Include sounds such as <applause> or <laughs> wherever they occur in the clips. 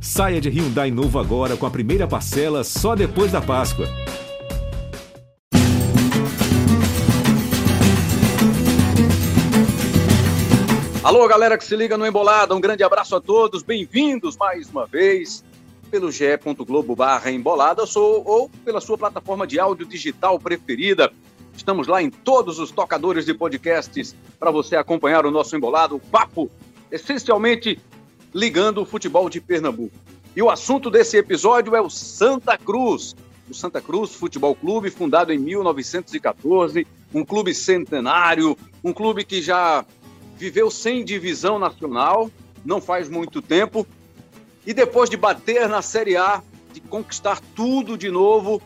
Saia de Hyundai novo agora com a primeira parcela só depois da Páscoa. Alô, galera que se liga no Embolada, um grande abraço a todos, bem-vindos mais uma vez pelo ge.globo barra embolada sou, ou pela sua plataforma de áudio digital preferida. Estamos lá em todos os tocadores de podcasts para você acompanhar o nosso embolado, o papo essencialmente ligando o futebol de Pernambuco. E o assunto desse episódio é o Santa Cruz. O Santa Cruz Futebol Clube, fundado em 1914, um clube centenário, um clube que já viveu sem divisão nacional, não faz muito tempo, e depois de bater na Série A, de conquistar tudo de novo,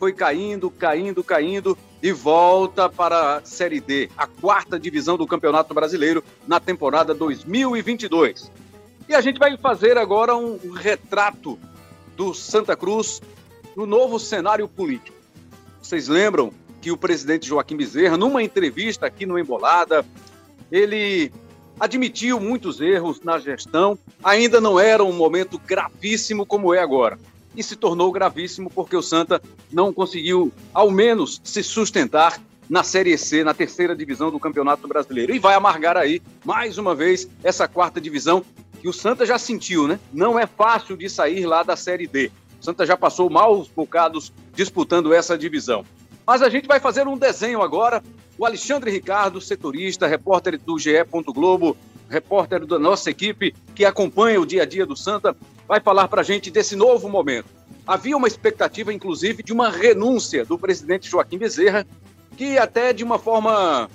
foi caindo, caindo, caindo e volta para a Série D, a quarta divisão do Campeonato Brasileiro na temporada 2022. E a gente vai fazer agora um, retrato do Santa Cruz no novo cenário político. Vocês lembram que o presidente Joaquim Bezerra, numa entrevista aqui no Embolada, ele admitiu muitos erros na gestão. Ainda não era um momento gravíssimo como é agora. E se tornou gravíssimo porque o Santa não conseguiu, ao menos, se sustentar na Série C, na terceira divisão do Campeonato Brasileiro. E vai amargar aí, mais uma vez, essa quarta divisão que o Santa já sentiu, né? Não é fácil de sair lá da Série D. O Santa já passou maus bocados disputando essa divisão. Mas a gente vai fazer um desenho agora. O Alexandre Ricardo, setorista, repórter do GE. Globo, repórter da nossa equipe que acompanha o dia a dia do Santa, vai falar para a gente desse novo momento. Havia uma expectativa, inclusive, de uma renúncia do presidente Joaquim Bezerra, que até de uma forma,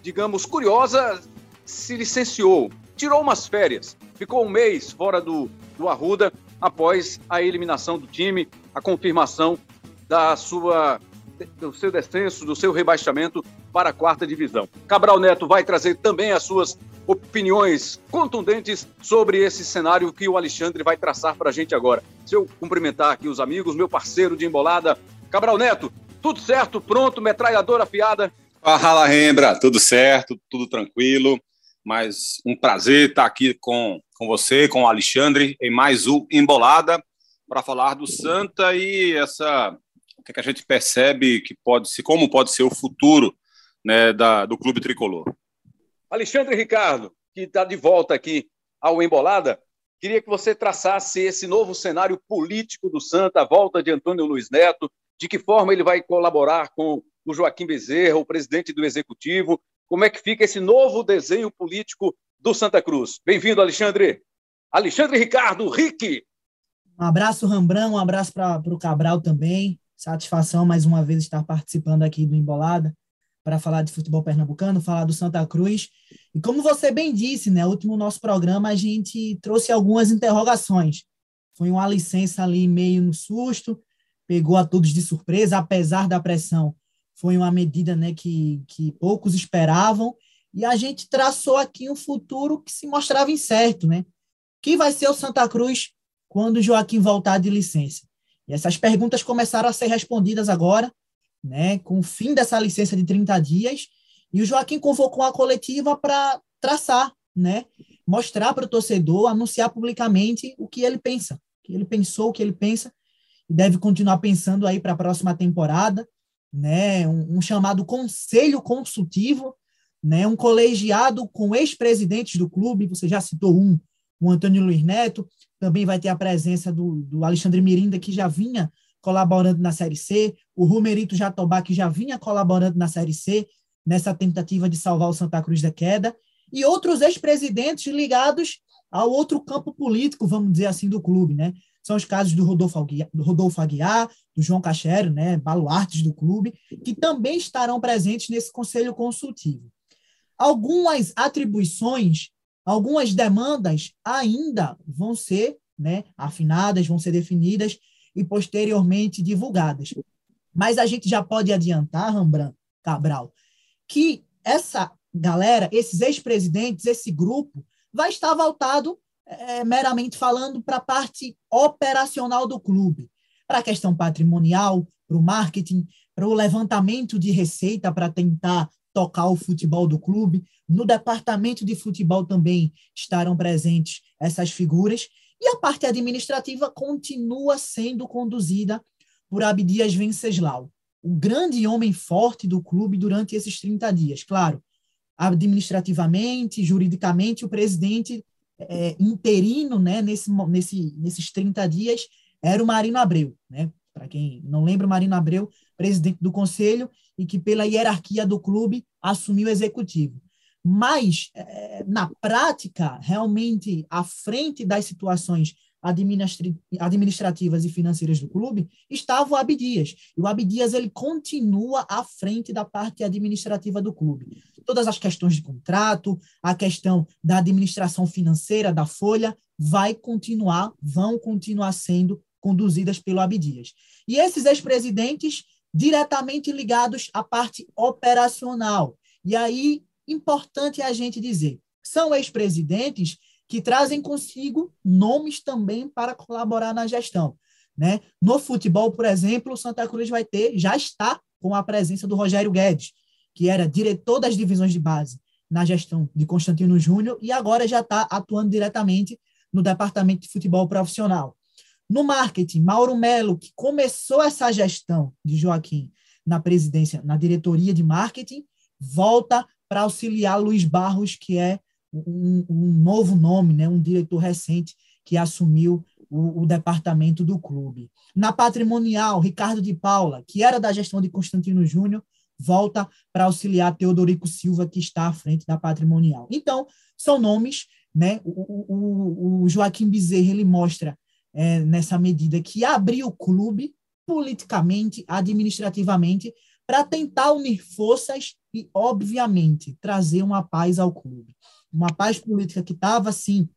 digamos, curiosa, se licenciou, tirou umas férias ficou um mês fora do, do Arruda após a eliminação do time, a confirmação da sua do seu descenso, do seu rebaixamento para a quarta divisão. Cabral Neto vai trazer também as suas opiniões contundentes sobre esse cenário que o Alexandre vai traçar para a gente agora. Se eu cumprimentar aqui os amigos, meu parceiro de embolada, Cabral Neto, tudo certo, pronto, metralhadora afiada? Fala, Rembra, tudo certo, tudo tranquilo, mas um prazer estar aqui com com você, com o Alexandre, em mais um Embolada, para falar do Santa e essa o que, é que, a gente percebe que pode ser, como pode ser o futuro né, da, do clube tricolor. Alexandre Ricardo, que está de volta aqui ao Embolada, queria que você traçasse esse novo cenário político do Santa, a volta de Antônio Luiz Neto, de que forma ele vai colaborar com o Joaquim Bezerra, o presidente do Executivo, como é que fica esse novo desenho político do Santa Cruz. Bem-vindo, Alexandre. Alexandre Ricardo, Rick. Um abraço, Rambrão, um abraço para o Cabral também. Satisfação mais uma vez estar participando aqui do Embolada para falar de futebol pernambucano, falar do Santa Cruz. E como você bem disse, né, último nosso programa a gente trouxe algumas interrogações. Foi uma licença ali meio no susto, pegou a todos de surpresa, apesar da pressão. Foi uma medida né, que, que poucos esperavam e a gente traçou aqui um futuro que se mostrava incerto, né? Que vai ser o Santa Cruz quando Joaquim voltar de licença? E essas perguntas começaram a ser respondidas agora, né, com o fim dessa licença de 30 dias, e o Joaquim convocou a coletiva para traçar, né, mostrar para o torcedor, anunciar publicamente o que ele pensa, o que ele pensou, o que ele pensa, e deve continuar pensando aí para a próxima temporada, né, um, um chamado conselho consultivo né, um colegiado com ex-presidentes do clube, você já citou um, o Antônio Luiz Neto, também vai ter a presença do, do Alexandre Mirinda, que já vinha colaborando na Série C, o Rumerito Jatobá, que já vinha colaborando na Série C, nessa tentativa de salvar o Santa Cruz da queda, e outros ex-presidentes ligados ao outro campo político, vamos dizer assim, do clube, né? São os casos do Rodolfo Aguiar, do, Rodolfo Aguiar, do João Cachero, né, baluartes do clube, que também estarão presentes nesse conselho consultivo. Algumas atribuições, algumas demandas ainda vão ser né, afinadas, vão ser definidas e posteriormente divulgadas. Mas a gente já pode adiantar, Rembrandt Cabral, que essa galera, esses ex-presidentes, esse grupo, vai estar voltado, é, meramente falando, para a parte operacional do clube, para a questão patrimonial, para o marketing, para o levantamento de receita para tentar tocar o futebol do clube. No departamento de futebol também estarão presentes essas figuras. E a parte administrativa continua sendo conduzida por Abdias Venceslau, o grande homem forte do clube durante esses 30 dias. Claro, administrativamente, juridicamente, o presidente é, interino né, nesse, nesse, nesses 30 dias era o Marino Abreu. Né? Para quem não lembra, o Marino Abreu, presidente do conselho, e que pela hierarquia do clube assumiu o executivo. Mas, é, na prática, realmente, à frente das situações administrativas e financeiras do clube, estava o Abdias. E o Abdias ele continua à frente da parte administrativa do clube. Todas as questões de contrato, a questão da administração financeira da folha, vai continuar, vão continuar sendo conduzidas pelo Abdias. E esses ex-presidentes diretamente ligados à parte operacional. E aí, importante a gente dizer, são ex-presidentes que trazem consigo nomes também para colaborar na gestão. Né? No futebol, por exemplo, o Santa Cruz vai ter, já está com a presença do Rogério Guedes, que era diretor das divisões de base na gestão de Constantino Júnior e agora já está atuando diretamente no departamento de futebol profissional. No marketing, Mauro Melo, que começou essa gestão de Joaquim na presidência, na diretoria de marketing, volta para auxiliar Luiz Barros, que é um, um, novo nome, né, um diretor recente que assumiu o, o, departamento do clube. Na patrimonial, Ricardo de Paula, que era da gestão de Constantino Júnior, volta para auxiliar Teodorico Silva, que está à frente da patrimonial. Então, são nomes, né? O, o, o Joaquim Bezerra ele mostra é, nessa medida que abriu o clube politicamente, administrativamente, para tentar unir forças e, obviamente, trazer uma paz ao clube. Uma paz política que estava, assim,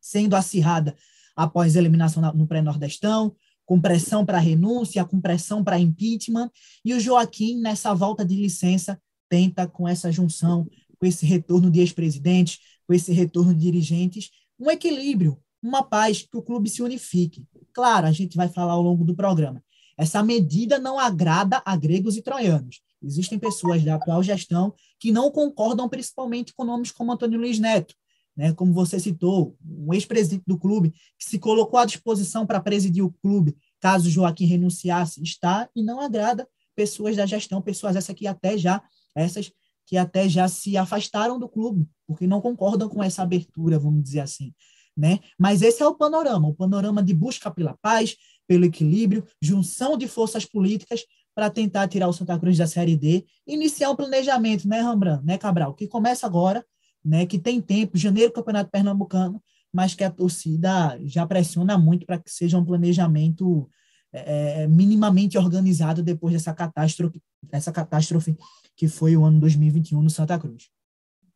sendo acirrada após a eliminação no pré-nordestão, com pressão para renúncia, com pressão para impeachment, e o Joaquim, nessa volta de licença, tenta, com essa junção, com esse retorno de ex-presidentes, com esse retorno de dirigentes, um equilíbrio, uma paz, que o clube se unifique. Claro, a gente vai falar ao longo do programa. Essa medida não agrada a gregos e troianos. Existem pessoas da atual gestão que não concordam principalmente com nomes como Antônio Luiz Neto, né, como você citou, um ex-presidente do clube que se colocou à disposição para presidir o clube caso Joaquim renunciasse, está e não agrada pessoas da gestão, pessoas essas que até já essas que até já se afastaram do clube, porque não concordam com essa abertura, vamos dizer assim, né? Mas esse é o panorama, o panorama de busca pela paz, pelo equilíbrio, junção de forças políticas para tentar tirar o Santa Cruz da Série D, iniciar um planejamento, né, Rembrandt, né, Cabral, que começa agora, né, que tem tempo, janeiro Campeonato Pernambucano, mas que a torcida já pressiona muito para que seja um planejamento é, é, minimamente organizado depois dessa catástrofe, dessa catástrofe que foi o ano 2021 no Santa Cruz.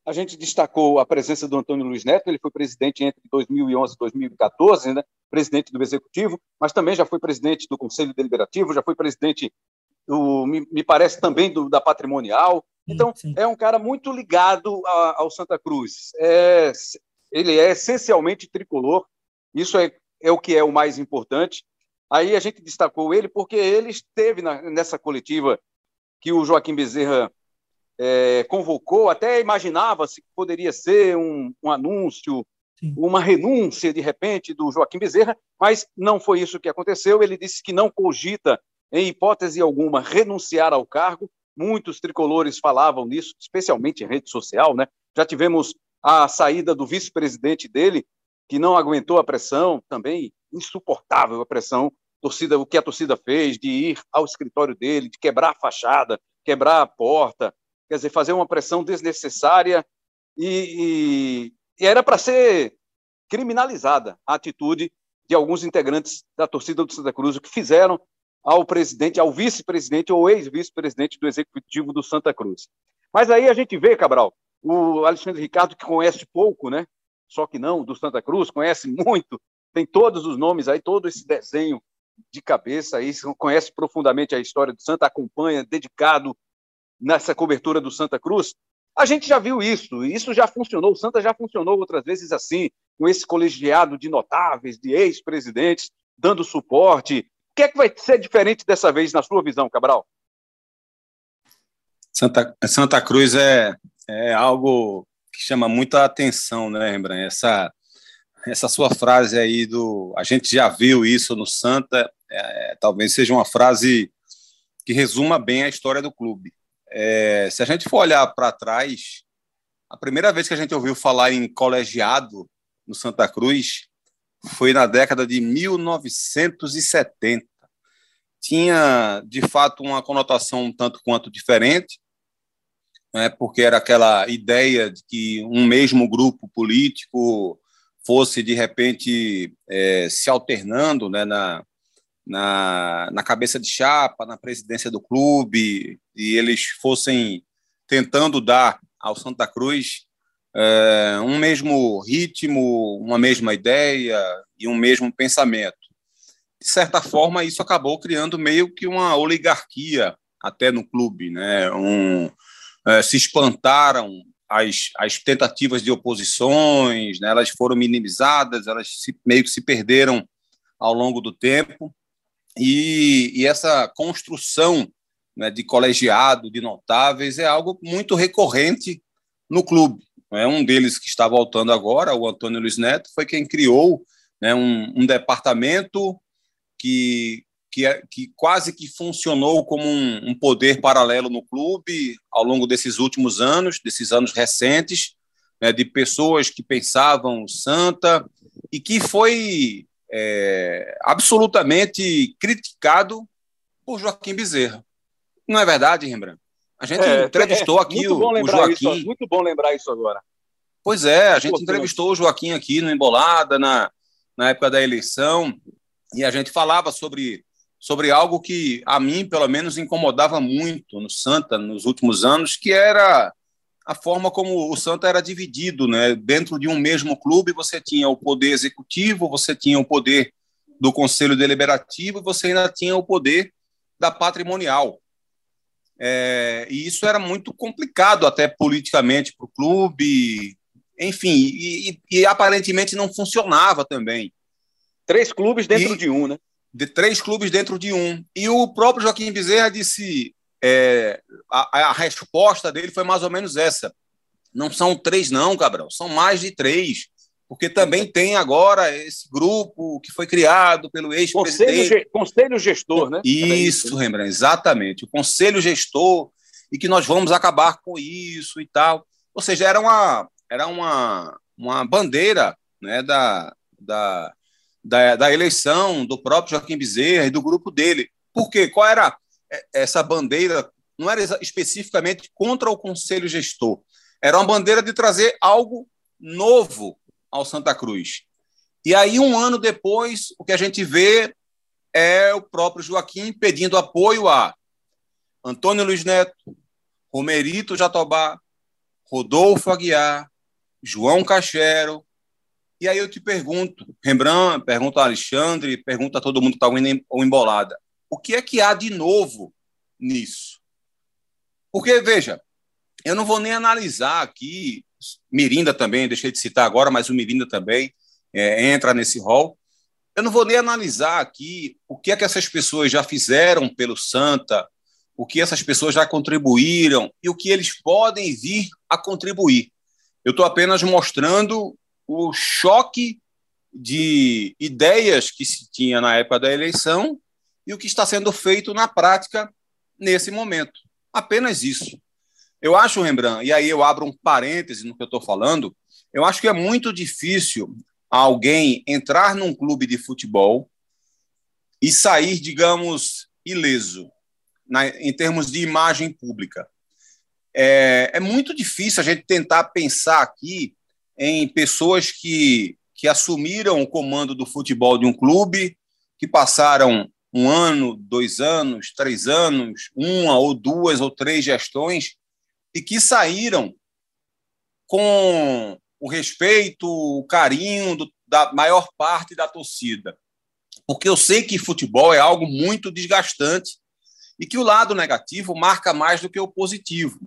A gente destacou a presença do Antônio Luiz Neto, ele foi presidente entre 2011 e 2014, né? presidente do Executivo, mas também já foi presidente do Conselho Deliberativo, já foi presidente do, me, me parece também do, da Patrimonial. Então, sim, sim. é um cara muito ligado a, ao Santa Cruz. É, ele é essencialmente tricolor, isso é, é o que é o mais importante. Aí a gente destacou ele porque ele esteve na, nessa coletiva que o Joaquim Bezerra é, convocou, até imaginava-se que poderia ser um, um anúncio, Sim. uma renúncia, de repente, do Joaquim Bezerra, mas não foi isso que aconteceu. Ele disse que não cogita em hipótese alguma, renunciar ao cargo. Muitos tricolores falavam nisso, especialmente em rede social, né? Já tivemos a saída do vice-presidente dele, que não aguentou a pressão, também insuportável a pressão, torcida, o que a torcida fez de ir ao escritório dele, de quebrar a fachada, quebrar a porta, quer dizer, fazer uma pressão desnecessária e, e, e era para ser criminalizada a atitude de alguns integrantes da torcida do Santa Cruz, o que fizeram ao presidente, ao vice-presidente ou ex-vice-presidente do Executivo do Santa Cruz. Mas aí a gente vê, Cabral, o Alexandre Ricardo, que conhece pouco, né? Só que não, do Santa Cruz, conhece muito, tem todos os nomes aí, todo esse desenho de cabeça aí, conhece profundamente a história do Santa, acompanha, dedicado nessa cobertura do Santa Cruz. A gente já viu isso, isso já funcionou, o Santa já funcionou outras vezes assim, com esse colegiado de notáveis, de ex-presidentes, dando suporte, que é que vai ser diferente dessa vez, na sua visão, Cabral? Santa, Santa Cruz é, é algo que chama muita atenção, né, Rembrandt? Essa, essa sua frase aí do a gente já viu isso no Santa, é, talvez seja uma frase que resuma bem a história do clube. É, se a gente for olhar para trás, a primeira vez que a gente ouviu falar em colegiado no Santa Cruz foi na década de 1970. Tinha, de fato, uma conotação um tanto quanto diferente, né, porque era aquela ideia de que um mesmo grupo político fosse, de repente, é, se alternando né, na, na, na cabeça de chapa, na presidência do clube, e eles fossem tentando dar ao Santa Cruz é, um mesmo ritmo, uma mesma ideia e um mesmo pensamento. De certa forma, isso acabou criando meio que uma oligarquia até no clube, né? Um, é, se espantaram as, as tentativas de oposições, né? elas foram minimizadas, elas se, meio que se perderam ao longo do tempo, e, e essa construção né, de colegiado, de notáveis, é algo muito recorrente no clube. É um deles que está voltando agora, o Antônio Luiz Neto, foi quem criou né, um, um, departamento que, que, é, que, quase que funcionou como um, um, poder paralelo no clube ao longo desses últimos anos, desses anos recentes, né, de pessoas que pensavam Santa e que foi é, absolutamente criticado por Joaquim Bezerra. Não é verdade, Rembrandt? A gente é, entrevistou é, aqui o, o, Joaquim. Isso, muito bom lembrar isso agora. Pois é, a gente entrevistou o Joaquim aqui no Embolada, na, na época da eleição, e a gente falava sobre, sobre algo que a mim, pelo menos, incomodava muito no Santa nos últimos anos, que era a forma como o Santa era dividido, né? Dentro de um mesmo clube, você tinha o poder executivo, você tinha o poder do conselho deliberativo, você ainda tinha o poder da patrimonial. É, e isso era muito complicado até politicamente para o clube, enfim, e, e, e, aparentemente não funcionava também. Três clubes dentro e, de um, né? De três clubes dentro de um. E o próprio Joaquim Bezerra disse: é, a, a, resposta dele foi mais ou menos essa. Não são três, não, Cabral, são mais de três. Porque também tem agora esse grupo que foi criado pelo ex-presidente. Conselho, conselho gestor, né? Isso, Rembrandt, exatamente. O conselho gestor, e que nós vamos acabar com isso e tal. Ou seja, era uma, era uma, uma bandeira né, da, da, da, da eleição do próprio Joaquim Bezerra e do grupo dele. Por quê? Qual era essa bandeira não era especificamente contra o conselho gestor, era uma bandeira de trazer algo novo ao Santa Cruz. E aí, um ano depois, o que a gente vê é o próprio Joaquim pedindo apoio a Antônio Luiz Neto, Romerito Jatobá, Rodolfo Aguiar, João Cachero. E aí eu te pergunto, Rembrandt, pergunto a Alexandre, pergunto a todo mundo que está ou embolada o que é que há de novo nisso? Porque, veja, eu não vou nem analisar aqui, Mirinda também, deixei de citar agora, mas o Mirinda também é, entra nesse rol. Eu não vou nem analisar aqui o que é que essas pessoas já fizeram pelo Santa, o que essas pessoas já contribuíram e o que eles podem vir a contribuir. Eu estou apenas mostrando o choque de ideias que se tinha na época da eleição e o que está sendo feito na prática nesse momento. Apenas isso. Eu acho, Rembrandt, e aí eu abro um parêntese no que eu estou falando, eu acho que é muito difícil alguém entrar num clube de futebol e sair, digamos, ileso na, em termos de imagem pública. É, é muito difícil a gente tentar pensar aqui em pessoas que, que assumiram o comando do futebol de um clube, que passaram um ano, dois anos, três anos, uma ou duas ou três gestões, e que saíram com o respeito, o carinho do, da maior parte da torcida. Porque eu sei que futebol é algo muito desgastante e que o lado negativo marca mais do que o positivo.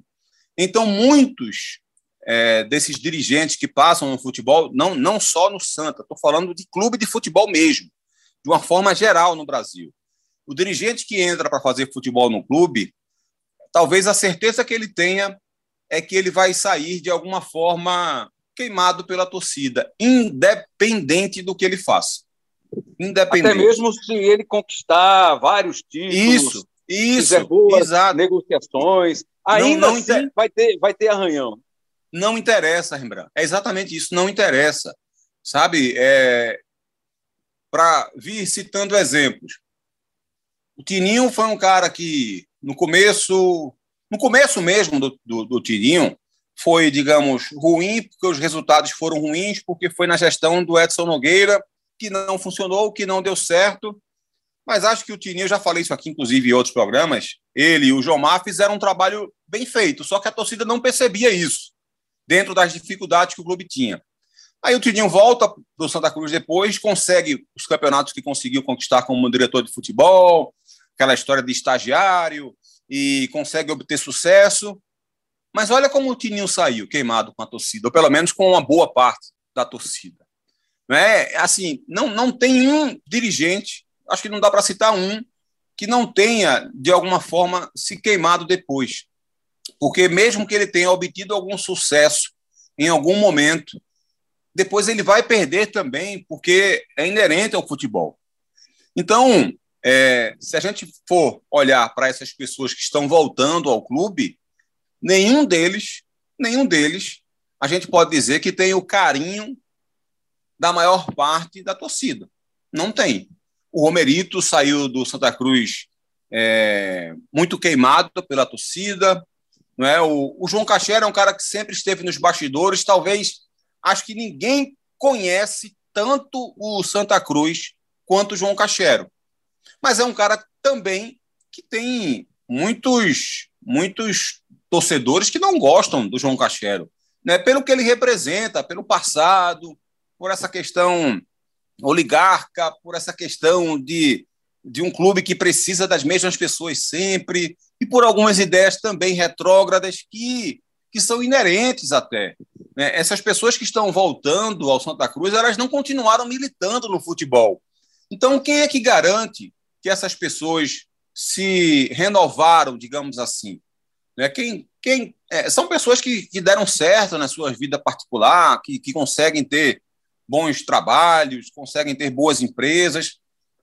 Então, muitos é, desses dirigentes que passam no futebol, não, não só no Santa, estou falando de clube de futebol mesmo, de uma forma geral no Brasil. O dirigente que entra para fazer futebol no clube, talvez a certeza que ele tenha é que ele vai sair de alguma forma queimado pela torcida, independente do que ele faça. Independente. Até mesmo se ele conquistar vários títulos, isso, isso, boas exato. negociações, ainda não, não assim inter... vai, ter, vai ter arranhão. Não interessa, Rembrandt. É exatamente isso, não interessa. Sabe, é... para vir citando exemplos. O Tininho foi um cara que, no começo, no começo mesmo do, do, do Tininho, foi, digamos, ruim, porque os resultados foram ruins, porque foi na gestão do Edson Nogueira que não funcionou, que não deu certo. Mas acho que o Tininho, já falei isso aqui, inclusive, em outros programas, ele e o Jomar fizeram um trabalho bem feito, só que a torcida não percebia isso, dentro das dificuldades que o clube tinha. Aí o Tininho volta para o Santa Cruz depois, consegue os campeonatos que conseguiu conquistar como diretor de futebol, aquela história de estagiário, e consegue obter sucesso. Mas olha como o Tininho saiu queimado com a torcida, ou pelo menos com uma boa parte da torcida. Não é assim, não, não tem um dirigente, acho que não dá para citar um que não tenha de alguma forma se queimado depois. Porque mesmo que ele tenha obtido algum sucesso em algum momento, depois ele vai perder também, porque é inerente ao futebol. Então, é, se a gente for olhar para essas pessoas que estão voltando ao clube, nenhum deles, nenhum deles, a gente pode dizer que tem o carinho da maior parte da torcida. Não tem. O Romerito saiu do Santa Cruz é, muito queimado pela torcida. Não é? o, o João Caixera é um cara que sempre esteve nos bastidores. Talvez, acho que ninguém conhece tanto o Santa Cruz quanto o João Caixero. Mas é um cara também que tem muitos, muitos torcedores que não gostam do João Cachero, né? pelo que ele representa, pelo passado, por essa questão oligarca, por essa questão de, de um clube que precisa das mesmas pessoas sempre, e por algumas ideias também retrógradas que, que são inerentes até. Né? Essas pessoas que estão voltando ao Santa Cruz, elas não continuaram militando no futebol. Então, quem é que garante que essas pessoas se renovaram, digamos assim? Né? Quem, quem, é, são pessoas que, que deram certo na sua vida particular, que, que conseguem ter bons trabalhos, conseguem ter boas empresas,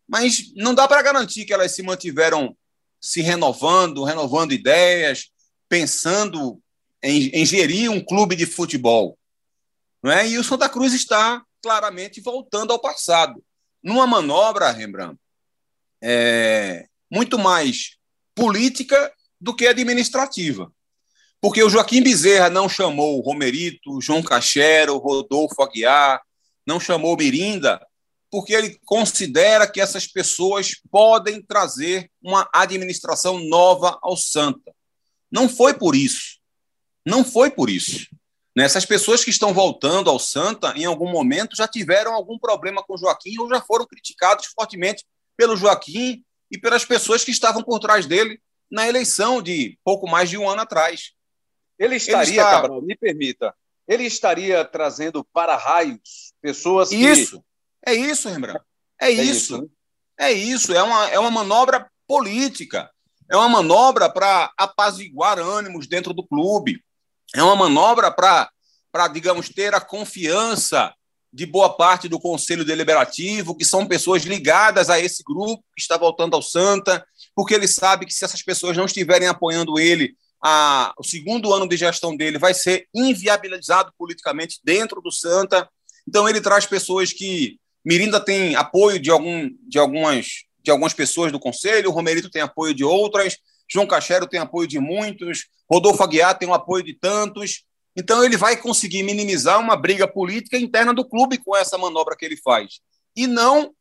mas não dá para garantir que elas se mantiveram se renovando, renovando ideias, pensando em, em gerir um clube de futebol. Não é? E o Santa Cruz está claramente voltando ao passado. Numa manobra, Rembrandt, é, muito mais política do que administrativa. Porque o Joaquim Bezerra não chamou Romerito, João Cachero, Rodolfo Aguiar, não chamou Mirinda, porque ele considera que essas pessoas podem trazer uma administração nova ao Santa. Não foi por isso. Não foi por isso. Essas pessoas que estão voltando ao Santa, em algum momento, já tiveram algum problema com o Joaquim ou já foram criticados fortemente pelo Joaquim e pelas pessoas que estavam por trás dele na eleição de pouco mais de um ano atrás. Ele estaria, ele está... Cabral, me permita, ele estaria trazendo para raios pessoas que... Isso, é isso, Rembrandt. É, é isso. isso né? É isso, é uma, é uma manobra política. É uma manobra para apaziguar ânimos dentro do clube. É uma manobra para, digamos, ter a confiança de boa parte do Conselho Deliberativo, que são pessoas ligadas a esse grupo que está voltando ao Santa, porque ele sabe que se essas pessoas não estiverem apoiando ele, a, o segundo ano de gestão dele vai ser inviabilizado politicamente dentro do Santa. Então ele traz pessoas que Mirinda tem apoio de, algum, de, algumas, de algumas pessoas do Conselho, o Romerito tem apoio de outras, João Cachero tem apoio de muitos, Rodolfo Aguiar tem o apoio de tantos, então ele vai conseguir minimizar uma briga política interna do clube com essa manobra que ele faz. E não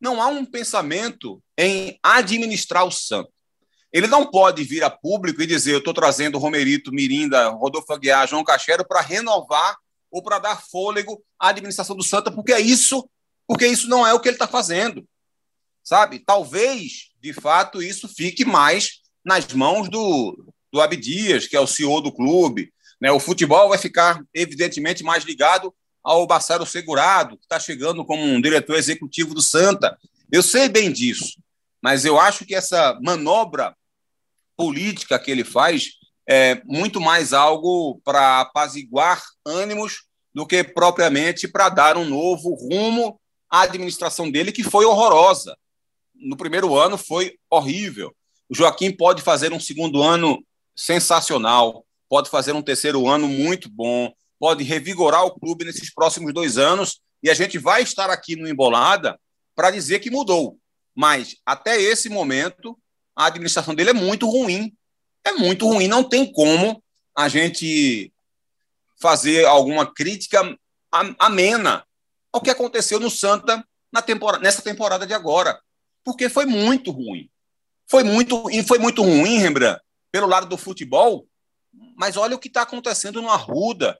não há um pensamento em administrar o Santos. Ele não pode vir a público e dizer: eu estou trazendo Romerito, Mirinda, Rodolfo Aguiar, João Cachero para renovar ou para dar fôlego à administração do Santa, porque é isso, porque isso não é o que ele está fazendo. Sabe? Talvez, de fato, isso fique mais nas mãos do, do Abdias, que é o CEO do clube, né? O futebol vai ficar, evidentemente, mais ligado ao Bassaro Segurado, que está chegando como um diretor executivo do Santa. Eu sei bem disso, mas eu acho que essa manobra política que ele faz é muito mais algo para apaziguar ânimos do que propriamente para dar um novo rumo à administração dele, que foi horrorosa. No primeiro ano foi horrível. O Joaquim pode fazer um segundo ano sensacional, pode fazer um terceiro ano muito bom, pode revigorar o clube nesses próximos dois anos, e a gente vai estar aqui no Embolada para dizer que mudou. Mas até esse momento, a administração dele é muito ruim. É muito ruim, não tem como a gente fazer alguma crítica amena ao que aconteceu no Santa na temporada, nessa temporada de agora, porque foi muito ruim. Foi muito, e foi muito ruim, Rembrandt, pelo lado do futebol, mas olha o que está acontecendo no Arruda.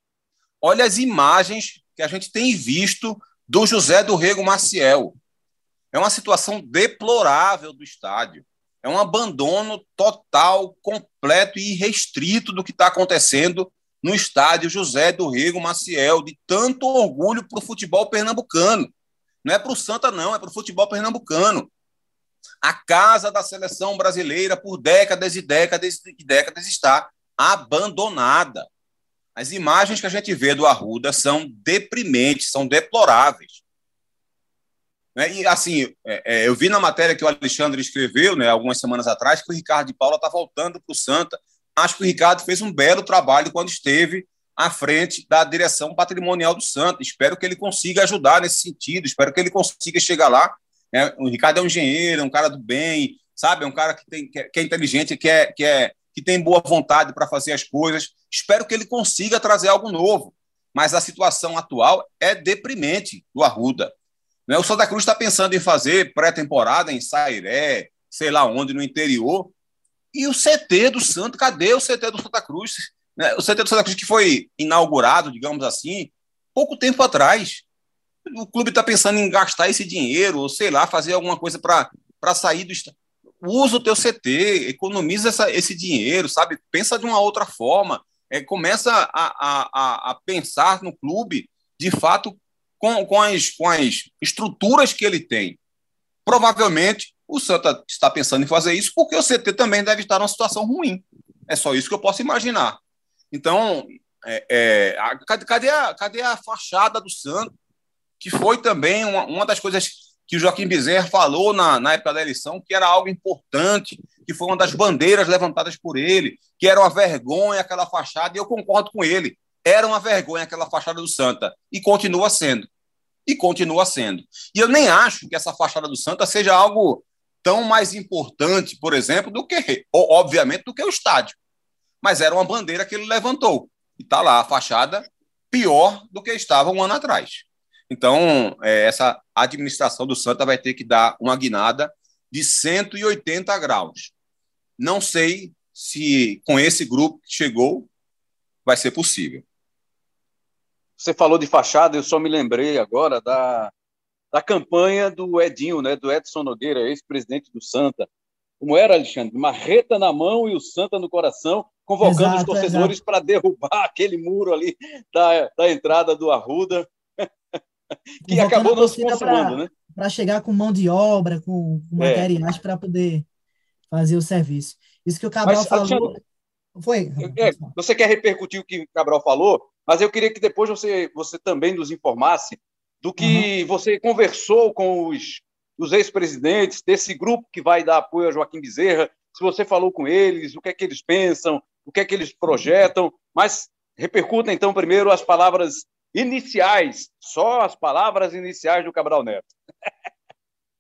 Olha as imagens que a gente tem visto do José do Rego Maciel. É uma situação deplorável do estádio. É um abandono total, completo e restrito do que está acontecendo no estádio José do Rego Maciel, de tanto orgulho para o futebol pernambucano. Não é para o Santa, não, é para o futebol pernambucano. A casa da seleção brasileira, por décadas e décadas e décadas, está abandonada. As imagens que a gente vê do Arruda são deprimentes, são deploráveis. Né? E assim, é, é, eu vi na matéria que o Alexandre escreveu, né, algumas semanas atrás, que o Ricardo de Paula está voltando para o Santa acho que o Ricardo fez um belo trabalho quando esteve à frente da direção patrimonial do Santa. Espero que ele consiga ajudar nesse sentido, espero que ele consiga chegar lá. É, o Ricardo é um engenheiro, é um cara do bem, sabe? É um cara que, tem, que, é, que é inteligente, que, é, que, é, que tem boa vontade para fazer as coisas. Espero que ele consiga trazer algo novo. Mas a situação atual é deprimente do Arruda. Né? O Santa Cruz está pensando em fazer pré-temporada em Sairé, sei lá onde, no interior, e o CT do Santo, cadê o CT do Santa Cruz? Né, o CT do Santa Cruz que foi inaugurado, digamos assim, pouco tempo atrás. O clube está pensando em gastar esse dinheiro, ou sei lá, fazer alguma coisa para sair do estado. Usa o teu CT, economiza essa, esse dinheiro, sabe? Pensa de uma outra forma. É, começa a, a, a pensar no clube, de fato, com, com, as, com as estruturas que ele tem. Provavelmente o Santa está pensando em fazer isso porque o CT também deve estar numa situação ruim. É só isso que eu posso imaginar. Então, é, é, a, cadê, a, cadê a fachada do Santa? Que foi também uma, uma das coisas que o Joaquim Bezerra falou na, na época da eleição, que era algo importante, que foi uma das bandeiras levantadas por ele, que era uma vergonha aquela fachada, e eu concordo com ele. Era uma vergonha aquela fachada do Santa, e continua sendo. E continua sendo. E eu nem acho que essa fachada do Santa seja algo tão mais importante, por exemplo, do que, obviamente, do que o estádio. Mas era uma bandeira que ele levantou. E está lá a fachada pior do que estava um ano atrás. Então, é, essa administração do Santa vai ter que dar uma guinada de 180 graus. Não sei se com esse grupo que chegou vai ser possível. Você falou de fachada, eu só me lembrei agora da, da campanha do Edinho, né, do Edson Nogueira, ex-presidente do Santa. Como era, Alexandre? Marreta na mão e o Santa no coração, convocando exato, os torcedores para derrubar <laughs> aquele muro ali da, da entrada do Arruda, <laughs> que acabou não se consumando, né? Para chegar com mão de obra, com, com é. materiais para poder fazer o serviço. Isso que o Cabral mas, falou. Alexandre, foi. É, você quer repercutir o que o Cabral falou, mas eu queria que depois você, você também nos informasse do que uhum. você conversou com os, os ex-presidentes desse grupo que vai dar apoio a Joaquim Bezerra, se você falou com eles, o que é que eles pensam, o que é que eles projetam, mas repercuta então primeiro as palavras iniciais, só as palavras iniciais do Cabral Neto.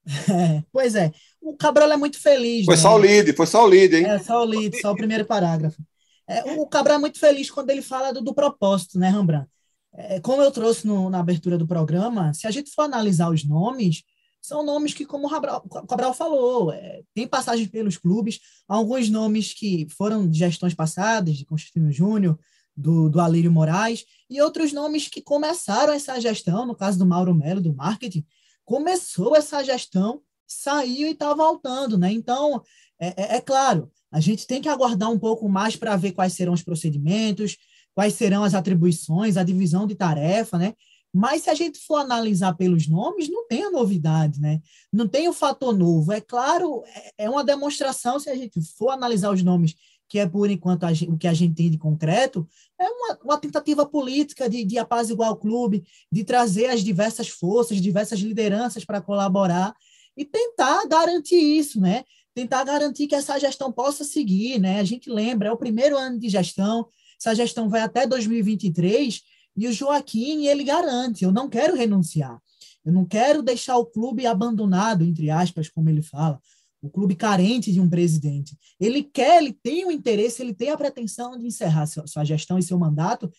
É, <laughs> pois é, o Cabral é muito feliz. Foi né? só o lead, foi só o lead, hein? É, só o lead, só o primeiro parágrafo. É, o Cabral é muito feliz quando ele fala do, do propósito, né, Rembrandt? É, como eu trouxe no, na abertura do programa, se a gente for analisar os nomes, são nomes que, como o Cabral falou, é, tem passagem pelos clubes, alguns nomes que foram de gestões passadas, de Constantino Júnior, do, do Alírio Moraes, e outros nomes que começaram essa gestão, no caso do Mauro Melo, do marketing, começou essa gestão, saiu e está voltando, né? Então, é, é, é claro, a gente tem que aguardar um pouco mais para ver quais serão os procedimentos, quais serão as atribuições, a divisão de tarefa, né? Mas se a gente for analisar pelos nomes, não tem a novidade, né? Não tem o fator novo. É claro, é, é uma demonstração, se a gente for analisar os nomes que é por enquanto gente, o que a gente tem de concreto, é uma, uma tentativa política de, de apaziguar o clube, de trazer as diversas forças, diversas lideranças para colaborar e tentar garantir isso, né? Tentar garantir que essa gestão possa seguir, né? A gente lembra, é o primeiro ano de gestão, essa gestão vai até 2023 e o Joaquim, ele garante, eu não quero renunciar. Eu não quero deixar o clube abandonado, entre aspas, como ele fala o clube carente de um presidente. Ele quer, ele tem o interesse, ele tem a pretensão de encerrar sua gestão e seu mandato,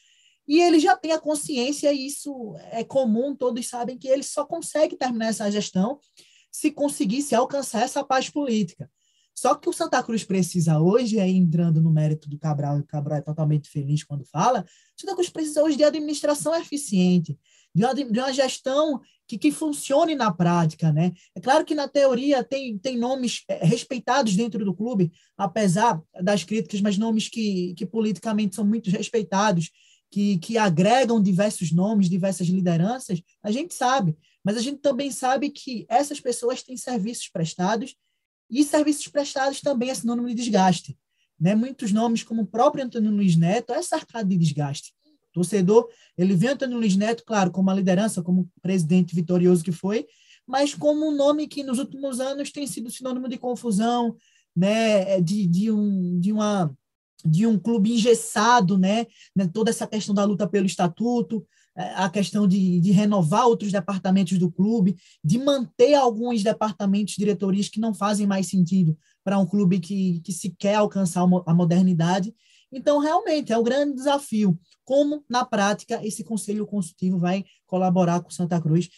e ele já tem a consciência, e isso é comum, todos sabem que ele só consegue terminar essa gestão se conseguisse alcançar essa paz política. Só que o Santa Cruz precisa hoje, aí entrando no mérito do Cabral, e o Cabral é totalmente feliz quando fala, o Santa Cruz precisa hoje de administração eficiente, de uma, de uma gestão que, que funcione na prática, né? É claro que na teoria tem, tem nomes é, respeitados dentro do clube, apesar das críticas, mas nomes que, que politicamente são muito respeitados, que, que agregam diversos nomes, diversas lideranças, a gente sabe. Mas a gente também sabe que essas pessoas têm serviços prestados e serviços prestados também é sinônimo de desgaste. Né? Muitos nomes, como o próprio Antônio Luiz Neto, é cercado de desgaste torcedor, ele vê Antônio Luiz Neto, claro, como uma liderança, como presidente vitorioso que foi, mas como um nome que nos últimos anos tem sido sinônimo de confusão, né, de, de, um, de, uma, de um clube engessado, né, né, toda essa questão da luta pelo estatuto, é, a questão de, de renovar outros departamentos do clube, de manter alguns departamentos, diretorias que não fazem mais sentido para um clube que, que se quer alcançar a modernidade. Então, realmente, é um grande desafio. Como, na prática, esse conselho consultivo vai colaborar com Santa Cruz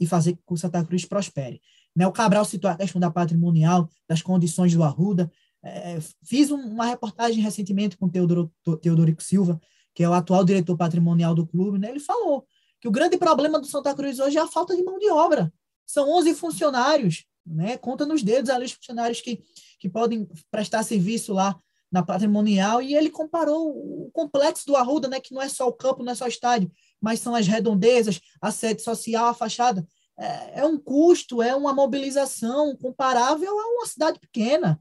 e, fazer com que Santa Cruz prospere. Né, o Cabral citou a questão da patrimonial, das condições do Arruda. É, fiz uma reportagem recentemente com o Teodoro, Teodorico Silva, que é o atual diretor patrimonial do clube. Né, ele falou que o grande problema do Santa Cruz hoje é a falta de mão de obra. São 11 funcionários, né, conta nos dedos ali os funcionários que, que podem prestar serviço lá na patrimonial, e ele comparou o complexo do Arruda, né, que não é só o campo, não é só o estádio, mas são as redondezas, a sede social, a fachada. É, é um custo, é uma mobilização comparável a uma cidade pequena.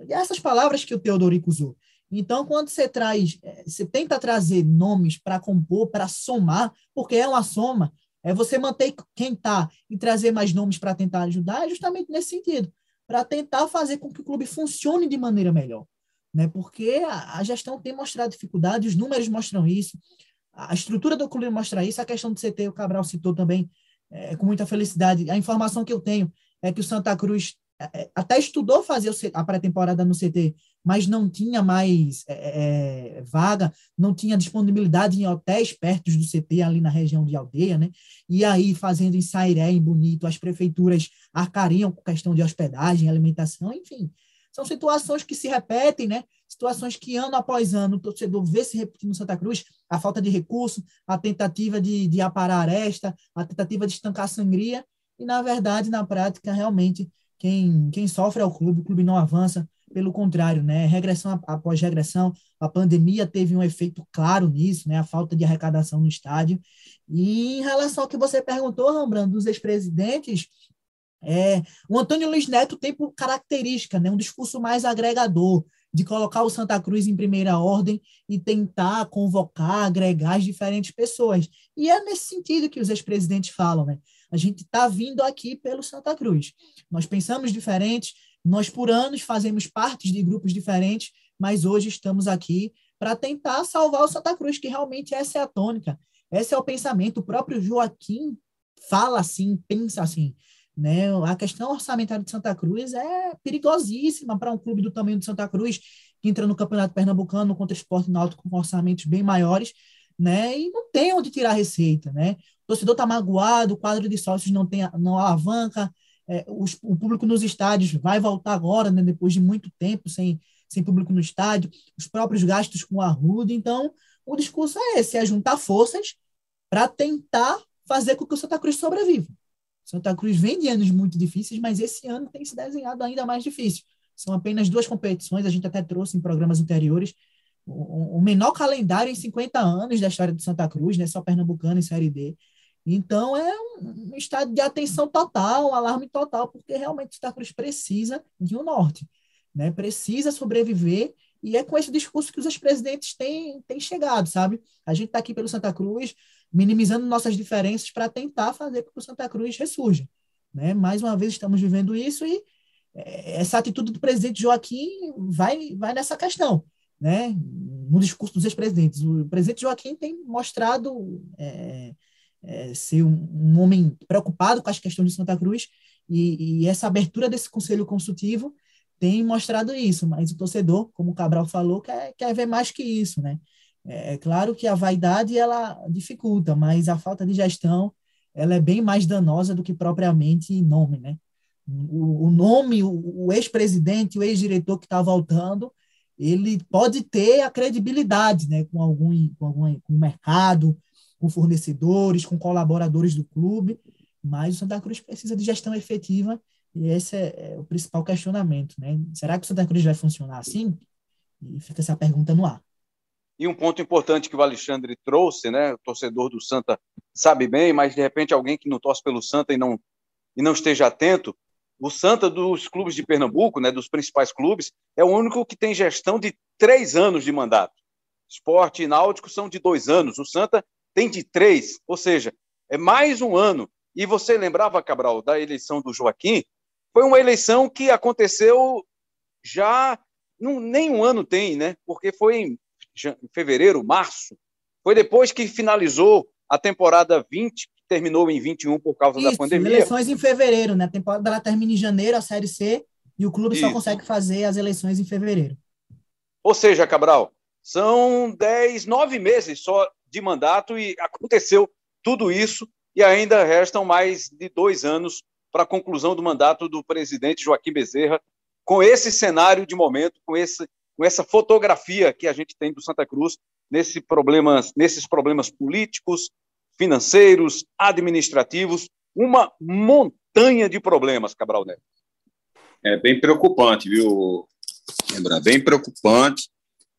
E essas palavras que o Teodorico usou. Então, quando você traz, é, você tenta trazer nomes para compor, para somar, porque é uma soma, é você manter quem está e trazer mais nomes para tentar ajudar, é justamente nesse sentido, para tentar fazer com que o clube funcione de maneira melhor né? porque a, gestão tem mostrado dificuldade, os números mostram isso, a estrutura do clube mostra isso, a questão do CT, o Cabral citou também é, com muita felicidade. A informação que eu tenho é que o Santa Cruz é, é até estudou fazer a pré-temporada no CT, mas não tinha mais é, é, vaga, não tinha disponibilidade em hotéis perto do CT, ali na região de aldeia, né? E aí, fazendo em Sairé, em Bonito, as prefeituras arcariam com questão de hospedagem, alimentação, enfim. São situações que se repetem, né? Situações que ano após ano o torcedor vê se repetindo no Santa Cruz, a falta de recurso, a tentativa de, de aparar aresta, a tentativa de estancar a sangria, e na verdade, na prática, realmente, quem, quem sofre é o clube, o clube não avança, pelo contrário, né? Regressão após regressão, a pandemia teve um efeito claro nisso, né? A falta de arrecadação no estádio. E em relação ao que você perguntou, Rembrandt, dos ex-presidentes, é, o Antônio Luiz Neto tem por característica né, um discurso mais agregador, de colocar o Santa Cruz em primeira ordem e tentar convocar, agregar as diferentes pessoas. E é nesse sentido que os ex-presidentes falam, né? A gente está vindo aqui pelo Santa Cruz. Nós pensamos diferentes, nós por anos fazemos partes de grupos diferentes, mas hoje estamos aqui para tentar salvar o Santa Cruz, que realmente essa é a tônica, esse é o pensamento. O próprio Joaquim fala assim, pensa assim. Né? A questão orçamentária de Santa Cruz é perigosíssima para um clube do tamanho de Santa Cruz, que entra no Campeonato Pernambucano contra esporte náutico com orçamentos bem maiores, né? e não tem onde tirar receita. Né? O torcedor está magoado, o quadro de sócios não, tem, não alavanca, é, os, o público nos estádios vai voltar agora, né? depois de muito tempo sem, sem público no estádio, os próprios gastos com a Ruda. Então, o discurso é esse: é juntar forças para tentar fazer com que o Santa Cruz sobreviva. Santa Cruz vem de anos muito difíceis, mas esse ano tem se desenhado ainda mais difícil. São apenas duas competições, a gente até trouxe em programas anteriores, o menor calendário em 50 anos da história de Santa Cruz, né? só Pernambucano em Série D. Então é um estado de atenção total, um alarme total, porque realmente Santa Cruz precisa de um norte, né? precisa sobreviver e é com esse discurso que os ex-presidentes têm, têm chegado, sabe? A gente está aqui pelo Santa Cruz, minimizando nossas diferenças para tentar fazer com que o Santa Cruz ressurja. Né? Mais uma vez estamos vivendo isso e é, essa atitude do presidente Joaquim vai, vai nessa questão, né? no discurso dos ex-presidentes. O presidente Joaquim tem mostrado é, é, ser um, um, homem preocupado com as questões de Santa Cruz e, e, essa abertura desse conselho consultivo tem mostrado isso, mas o torcedor, como o Cabral falou, quer, quer ver mais que isso, né? É, é claro que a vaidade ela dificulta, mas a falta de gestão ela é bem mais danosa do que propriamente nome, né? O, o nome, o, o ex-presidente, o ex-diretor que está voltando, ele pode ter a credibilidade, né? Com algum, com algum com o mercado, com fornecedores, com colaboradores do clube, mas o Santa Cruz precisa de gestão efetiva e esse é, é o principal questionamento, né? Será que o Santa Cruz vai funcionar assim? E fica essa pergunta no ar. E um ponto importante que o Alexandre trouxe, né? O torcedor do Santa sabe bem, mas de repente alguém que não torce pelo Santa e não, e não esteja atento, o Santa dos clubes de Pernambuco, né, dos principais clubes, é o único que tem gestão de três anos de mandato. Esporte e Náutico são de dois anos. O Santa tem de três, ou seja, é mais um ano. E você lembrava, Cabral, da eleição do Joaquim? Foi uma eleição que aconteceu já, não, nem um ano tem, né? Porque foi em fevereiro, março. Foi depois que finalizou a temporada 20, que terminou em 21 por causa Isso, da pandemia. eleições em fevereiro, né? A temporada ela termina em janeiro, a Série C, e o clube Isso. só consegue fazer as eleições em fevereiro. Ou seja, Cabral, são 10, 9 meses só de mandato e aconteceu tudo isso e ainda restam mais de dois anos para a conclusão do mandato do presidente Joaquim Bezerra, com esse cenário de momento, com, esse, com essa fotografia que a gente tem do Santa Cruz nesse problemas, nesses problemas políticos, financeiros, administrativos, uma montanha de problemas, Cabral Neto. É bem preocupante, viu, Lembra? Bem preocupante.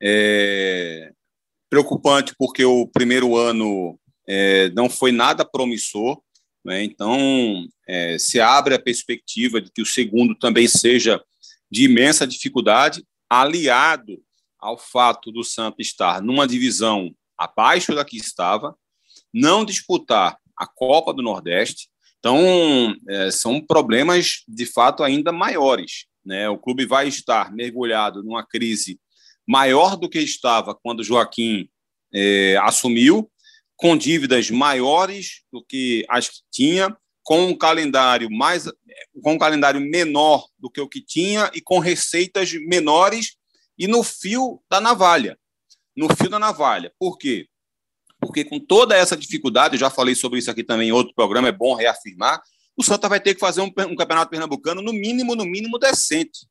É, preocupante porque o primeiro ano é, não foi nada promissor, né? então é, se abre a perspectiva de que o segundo também seja de imensa dificuldade, aliado ao fato do Santos estar numa divisão abaixo da que estava, não disputar a Copa do Nordeste, então é, são problemas de fato ainda maiores. Né? O clube vai estar mergulhado numa crise maior do que estava quando Joaquim é, assumiu, com dívidas maiores do que as que tinha, com um calendário mais com um calendário menor do que o que tinha e com receitas menores e no fio da navalha. No fio da navalha. Por quê? Porque com toda essa dificuldade, eu já falei sobre isso aqui também em outro programa, é bom reafirmar, o Santa vai ter que fazer um, um campeonato pernambucano no mínimo, no mínimo decente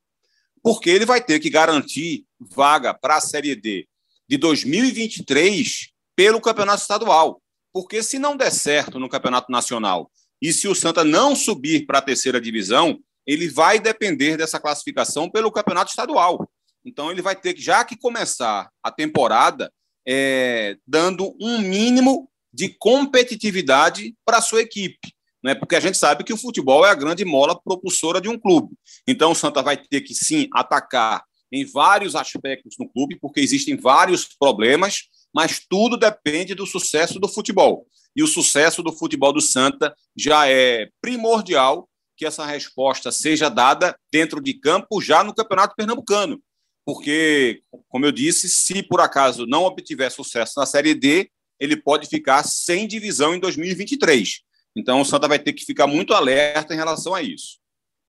porque ele vai ter que garantir vaga para a Série D de 2023 pelo Campeonato Estadual. Porque se não der certo no Campeonato Nacional e se o Santa não subir para a terceira divisão, ele vai depender dessa classificação pelo Campeonato Estadual. Então ele vai ter que, já que começar a temporada, é, dando um mínimo de competitividade para a sua equipe né? porque a gente sabe que o futebol é a grande mola propulsora de um clube. Então, o Santa vai ter que, sim, atacar em vários aspectos no clube, porque existem vários problemas, mas tudo depende do sucesso do futebol. E o sucesso do futebol do Santa já é primordial que essa resposta seja dada dentro de campo já no Campeonato Pernambucano. Porque, como eu disse, se por acaso não obtiver sucesso na Série D, ele pode ficar sem divisão em 2023. Então, o Santa vai ter que ficar muito alerta em relação a isso.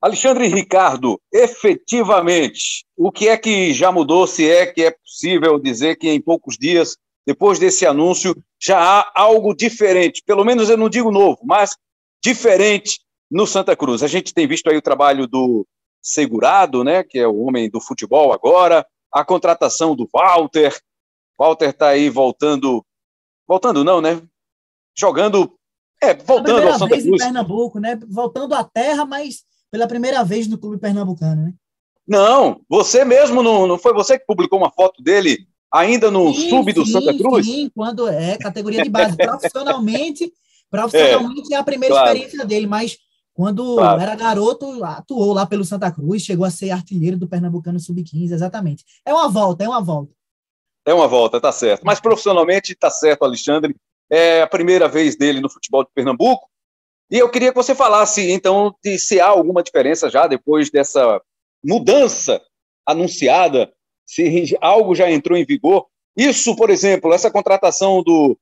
Alexandre Ricardo, efetivamente, o que é que já mudou, se é que é possível dizer que em poucos dias, depois desse anúncio, já há algo diferente, pelo menos eu não digo novo, mas diferente no Santa Cruz. A gente tem visto aí o trabalho do Segurado, né, que é o homem do futebol agora, a contratação do Walter. Walter está aí voltando, voltando não, né? Jogando é, voltando ao Santa vez Cruz. em Pernambuco, né? Voltando à terra, mas pela primeira vez no clube pernambucano, né? Não, você mesmo não, não foi você que publicou uma foto dele ainda no sim, sub do sim, Santa Cruz? Sim, quando é categoria de base. profissionalmente, <laughs> profissionalmente é, é a primeira claro. experiência dele, mas Quando claro. era garoto, atuou lá pelo Santa Cruz, chegou a ser artilheiro do Pernambucano Sub-15, exatamente. É uma volta, é uma volta. É uma volta, tá certo. Mas profissionalmente tá certo, Alexandre. É a primeira vez dele no futebol de Pernambuco. E eu queria que você falasse, então, de se há alguma diferença já depois dessa mudança anunciada, se algo já entrou em vigor. Isso, por exemplo, essa contratação do,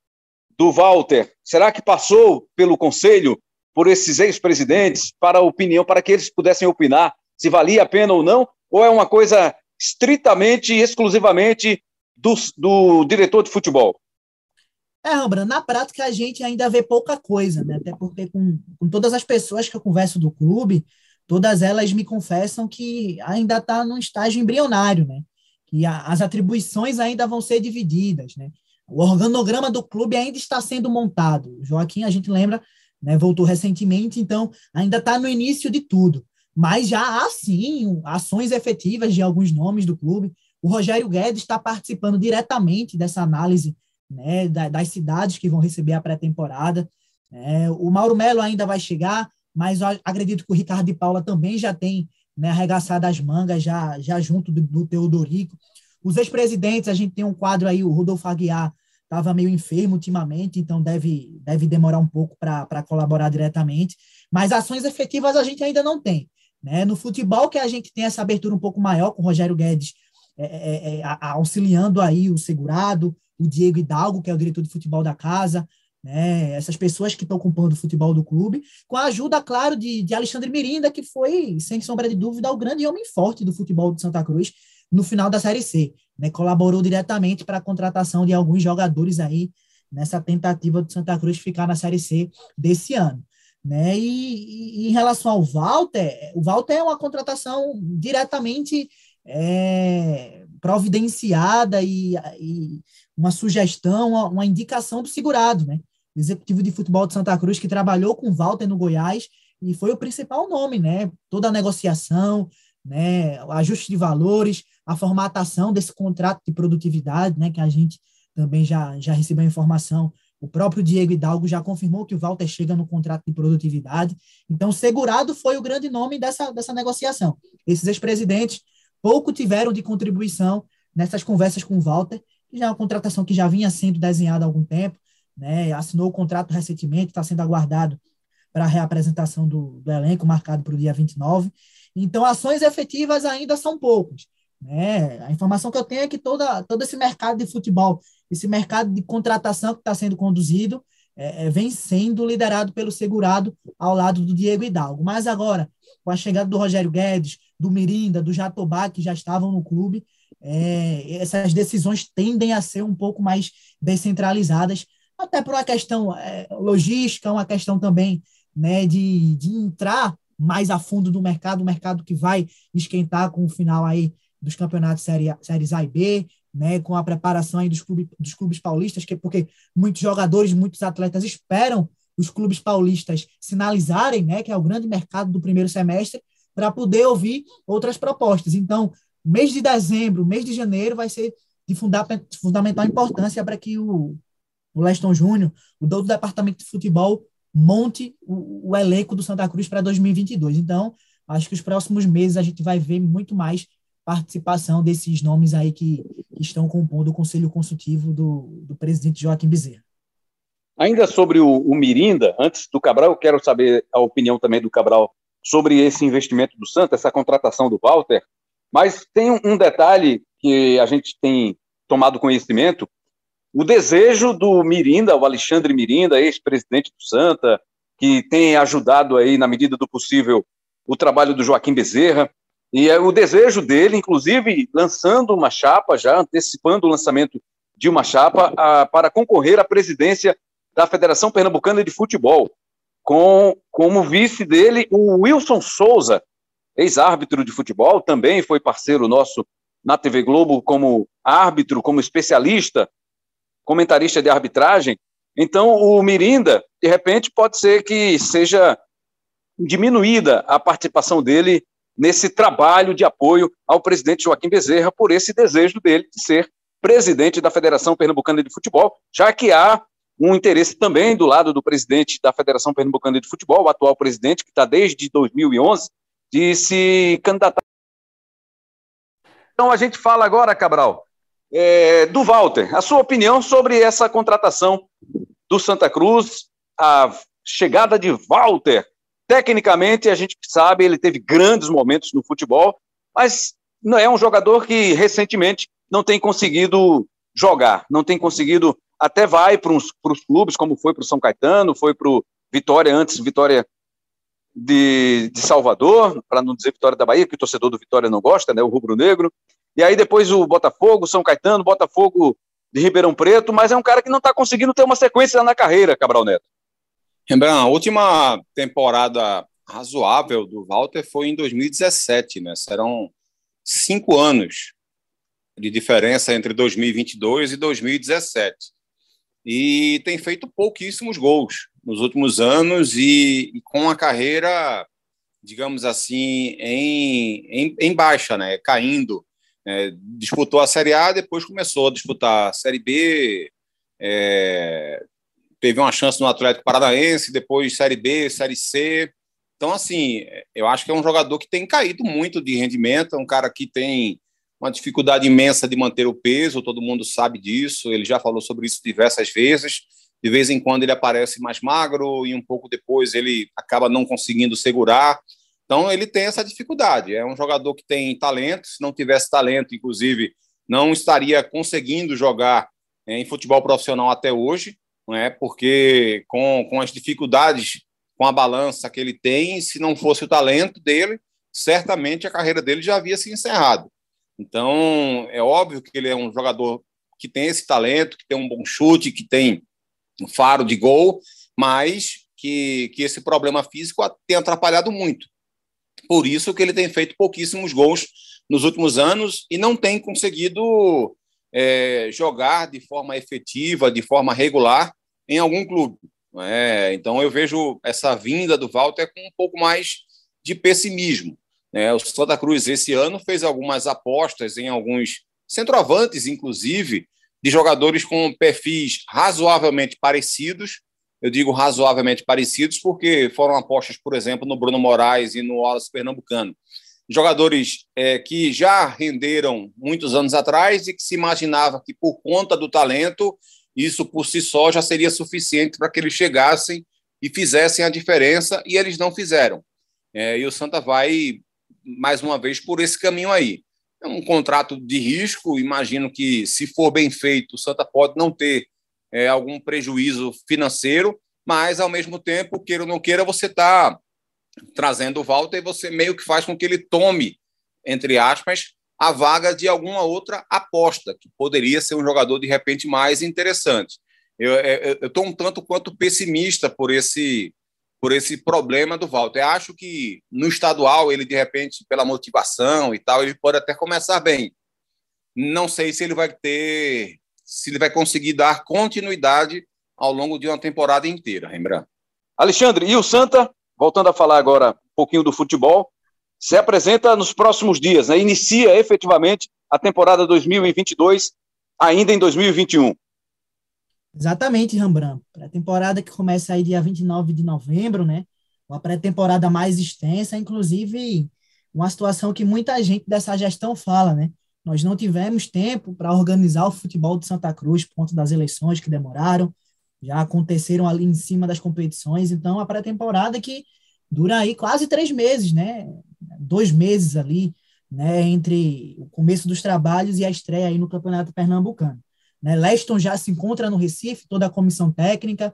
do Walter, será que passou pelo conselho, por esses ex-presidentes, para opinião, para que eles pudessem opinar se valia a pena ou não? Ou é uma coisa estritamente e exclusivamente do, do diretor de futebol? É, Rambra, na prática a gente ainda vê pouca coisa, né? Até porque com, com todas as pessoas que eu converso do clube, todas elas me confessam que ainda está num estágio embrionário, né? Que a, as atribuições ainda vão ser divididas, né? O organograma do clube ainda está sendo montado. O Joaquim, a gente lembra, né, voltou recentemente, então ainda está no início de tudo. Mas já há, sim, ações efetivas de alguns nomes do clube. O Rogério Guedes está participando diretamente dessa análise né, das cidades que vão receber a pré-temporada. É, o Mauro Melo ainda vai chegar, mas acredito que o Ricardo de Paula também já tem né, arregaçado as mangas, já, já junto do, do Teodorico. Os ex-presidentes, a gente tem um quadro aí, o Rodolfo Aguiar estava meio enfermo ultimamente, então deve, deve demorar um pouco para colaborar diretamente. Mas ações efetivas a gente ainda não tem. Né? No futebol, que a gente tem essa abertura um pouco maior, com o Rogério Guedes é, é, é, auxiliando aí o segurado, o Diego Hidalgo, que é o diretor de futebol da casa, né, essas pessoas que estão ocupando o futebol do clube, com a ajuda, claro, de, de Alexandre Mirinda, que foi, sem sombra de dúvida, o grande homem forte do futebol de Santa Cruz no final da Série C. Né, colaborou diretamente para a contratação de alguns jogadores aí nessa tentativa do Santa Cruz ficar na Série C desse ano. Né? E, e, em relação ao Walter, o Walter é uma contratação diretamente é, providenciada e, e, uma sugestão, uma indicação do segurado, né? O executivo de futebol de Santa Cruz que trabalhou com Walter no Goiás e foi o principal nome, né? Toda a negociação, né? O ajuste de valores, a formatação desse contrato de produtividade, né? Que a gente também já, já recebeu informação. O próprio Diego Hidalgo já confirmou que o Walter chega no contrato de produtividade. Então, segurado foi o grande nome dessa, dessa negociação. Esses ex-presidentes pouco tiveram de contribuição nessas conversas com o Walter, já é uma contratação que já vinha sendo desenhada há algum tempo, né? assinou o contrato recentemente, está sendo aguardado para a reapresentação do, do elenco, marcado para o dia 29. Então, ações efetivas ainda são poucas. Né? A informação que eu tenho é que toda, todo esse mercado de futebol, esse mercado de contratação que está sendo conduzido, é, é, vem sendo liderado pelo segurado ao lado do Diego Hidalgo. Mas agora, com a chegada do Rogério Guedes, do Mirinda, do Jatobá, que já estavam no clube, é, essas decisões tendem a ser um pouco mais descentralizadas, até por uma questão é, logística, uma questão também né, de, de entrar mais a fundo no mercado, o mercado que vai esquentar com o final aí dos campeonatos série, séries A e B, né, com a preparação aí dos, clube, dos clubes paulistas, que porque muitos jogadores, muitos atletas esperam os clubes paulistas sinalizarem, né, que é o grande mercado do primeiro semestre, para poder ouvir outras propostas. Então, mês de dezembro, mês de janeiro vai ser de fundamental importância para que o, o Leston Júnior, o dono do departamento de futebol, monte o, o elenco do Santa Cruz para 2022. Então, acho que os próximos meses a gente vai ver muito mais participação desses nomes aí que, que estão compondo o conselho consultivo do, do presidente Joaquim Bezerra. Ainda sobre o, o, Mirinda, antes do Cabral, eu quero saber a opinião também do Cabral sobre esse investimento do Santa, essa contratação do Walter. Mas tem um, detalhe que a gente tem tomado conhecimento: o desejo do Mirinda, o Alexandre Mirinda, ex-presidente do Santa, que tem ajudado aí, na medida do possível, o trabalho do Joaquim Bezerra, e é o desejo dele, inclusive, lançando uma chapa, já antecipando o lançamento de uma chapa a, para concorrer à presidência da Federação Pernambucana de Futebol, com como vice dele o Wilson Souza, ex-árbitro de futebol, também foi parceiro nosso na TV Globo como árbitro, como especialista, comentarista de arbitragem. Então, o Mirinda, de repente, pode ser que seja diminuída a participação dele nesse trabalho de apoio ao presidente Joaquim Bezerra por esse desejo dele de ser presidente da Federação Pernambucana de Futebol, já que há um interesse também do lado do presidente da Federação Pernambucana de Futebol, o atual presidente, que está desde 2011, de se candidatar. Então a gente fala agora, Cabral, é, do Walter. A sua opinião sobre essa contratação do Santa Cruz, a chegada de Walter. Tecnicamente, a gente sabe, ele teve grandes momentos no futebol, mas é um jogador que recentemente não tem conseguido jogar, não tem conseguido, até vai para os clubes, como foi para o São Caetano, foi para o Vitória antes, Vitória de, de Salvador, para não dizer Vitória da Bahia, que o torcedor do Vitória não gosta, né, o rubro-negro, e aí depois o Botafogo, São Caetano, Botafogo de Ribeirão Preto, mas é um cara que não está conseguindo ter uma sequência na carreira, Cabral Neto. Rembrandt, a última temporada razoável do Walter foi em 2017, né? Serão cinco anos de diferença entre 2022 e 2017. E tem feito pouquíssimos gols nos últimos anos e, e com a carreira, digamos assim, em, em, em baixa, né? Caindo. É, disputou a Série A, depois começou a disputar a Série B, é, teve uma chance no Atlético Paranaense, depois Série B, Série C. Então, assim, eu acho que é um jogador que tem caído muito de rendimento, é um cara que tem uma dificuldade imensa de manter o peso, todo mundo sabe disso, ele já falou sobre isso diversas vezes. De vez em quando ele aparece mais magro e um pouco depois ele acaba não conseguindo segurar. Então, ele tem essa dificuldade. É um jogador que tem talento, se não tivesse talento, inclusive, não estaria conseguindo jogar é, em futebol profissional até hoje não é? Porque com, com as dificuldades com a balança que ele tem, se não fosse o talento dele, certamente a carreira dele já havia se encerrado. Então, é óbvio que ele é um jogador que tem esse talento, que tem um bom chute, que tem um faro de gol, mas que, que esse problema físico tem atrapalhado muito. Por isso que ele tem feito pouquíssimos gols nos últimos anos e não tem conseguido é, jogar de forma efetiva, de forma regular, em algum clube. É? Então eu vejo essa vinda do Walter com um pouco mais de pessimismo. Né? O Santa Cruz esse ano fez algumas apostas em alguns centroavantes, inclusive, de jogadores com perfis razoavelmente parecidos. Eu digo razoavelmente parecidos porque foram apostas, por exemplo, no Bruno Moraes e no Wallace Pernambucano. Jogadores é, que já renderam muitos anos atrás e que se imaginava que, por conta do talento, isso por si só já seria suficiente para que eles chegassem e fizessem a diferença, e eles não fizeram. É, e o Santa vai, mais uma vez, por esse caminho aí. É um contrato de risco, imagino que, se for bem feito, o Santa pode não ter é, algum prejuízo financeiro, mas, ao mesmo tempo, queira ou não queira, você está trazendo o Walter e você meio que faz com que ele tome, entre aspas, a vaga de alguma outra aposta, que poderia ser um jogador de repente mais interessante. Eu estou um tanto quanto pessimista por esse, por esse problema do Walter. Acho que no estadual, ele de repente, pela motivação e tal, ele pode até começar bem. Não sei se ele vai ter, se ele vai conseguir dar continuidade ao longo de uma temporada inteira, Rembrandt. Alexandre, e o Santa, voltando a falar agora um pouquinho do futebol, se apresenta nos próximos dias, né? inicia efetivamente a temporada 2022 ainda em 2021. Exatamente, Rembrandt. Pré-temporada que começa aí dia 29 de novembro, né? Uma pré-temporada mais extensa, inclusive uma situação que muita gente dessa gestão fala, né? Nós não tivemos tempo para organizar o futebol de Santa Cruz por conta das eleições que demoraram, já aconteceram ali em cima das competições, então a pré-temporada que dura aí quase três meses, né? Dois meses ali, né? Entre o começo dos trabalhos e a estreia aí no Campeonato Pernambucano. Né? Leston já se encontra no Recife, toda a comissão técnica,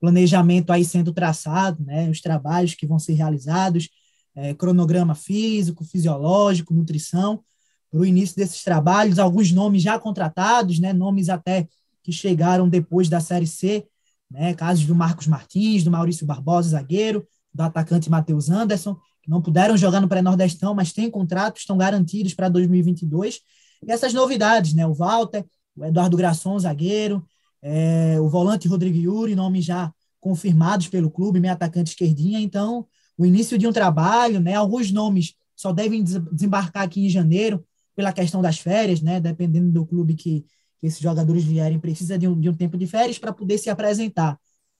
planejamento aí sendo traçado, né? Os trabalhos que vão ser realizados, é, cronograma físico, fisiológico, nutrição, para o início desses trabalhos, alguns nomes já contratados, né? Nomes até que chegaram depois da Série C, né? Casos do Marcos Martins, do Maurício Barbosa, zagueiro, do atacante Matheus Anderson, que não puderam jogar no pré-nordestão, mas têm contratos, estão garantidos para 2022. E essas novidades, né? O Walter, o Eduardo Grasson, zagueiro, é, o volante Rodrigo Yuri, nomes já confirmados pelo clube, meio atacante esquerdinha. Então, o início de um trabalho, né? Alguns nomes só devem desembarcar aqui em janeiro pela questão das férias, né? Dependendo do clube que, que esses jogadores vierem, precisa de um, de um tempo de férias para poder se apresentar.